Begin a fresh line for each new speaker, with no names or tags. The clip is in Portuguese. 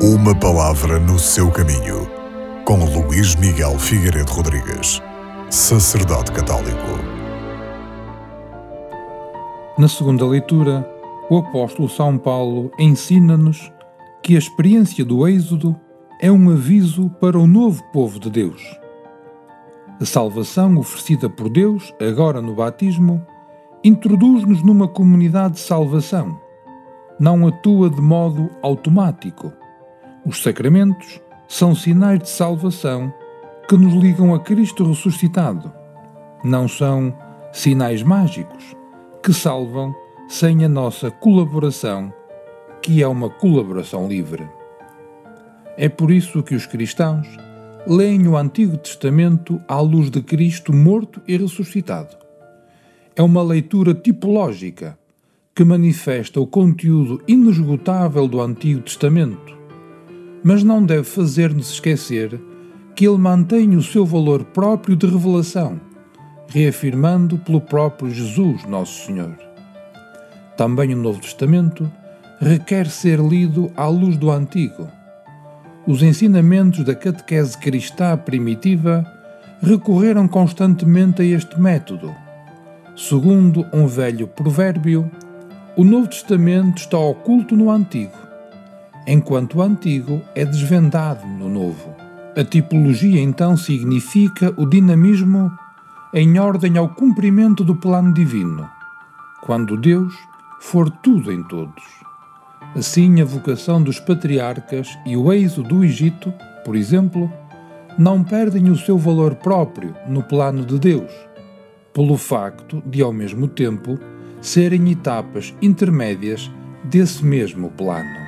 Uma palavra no seu caminho, com Luís Miguel Figueiredo Rodrigues, sacerdote católico.
Na segunda leitura, o apóstolo São Paulo ensina-nos que a experiência do Êxodo é um aviso para o novo povo de Deus. A salvação oferecida por Deus, agora no batismo, introduz-nos numa comunidade de salvação. Não atua de modo automático. Os sacramentos são sinais de salvação que nos ligam a Cristo ressuscitado. Não são sinais mágicos que salvam sem a nossa colaboração, que é uma colaboração livre. É por isso que os cristãos leem o Antigo Testamento à luz de Cristo morto e ressuscitado é uma leitura tipológica que manifesta o conteúdo inesgotável do Antigo Testamento, mas não deve fazer-nos esquecer que ele mantém o seu valor próprio de revelação, reafirmando pelo próprio Jesus, Nosso Senhor. Também o Novo Testamento requer ser lido à luz do Antigo. Os ensinamentos da catequese cristã primitiva recorreram constantemente a este método Segundo um velho provérbio, o Novo Testamento está oculto no Antigo, enquanto o Antigo é desvendado no Novo. A tipologia então significa o dinamismo em ordem ao cumprimento do plano divino, quando Deus for tudo em todos. Assim, a vocação dos patriarcas e o êxodo do Egito, por exemplo, não perdem o seu valor próprio no plano de Deus pelo facto de, ao mesmo tempo, serem etapas intermédias desse mesmo plano.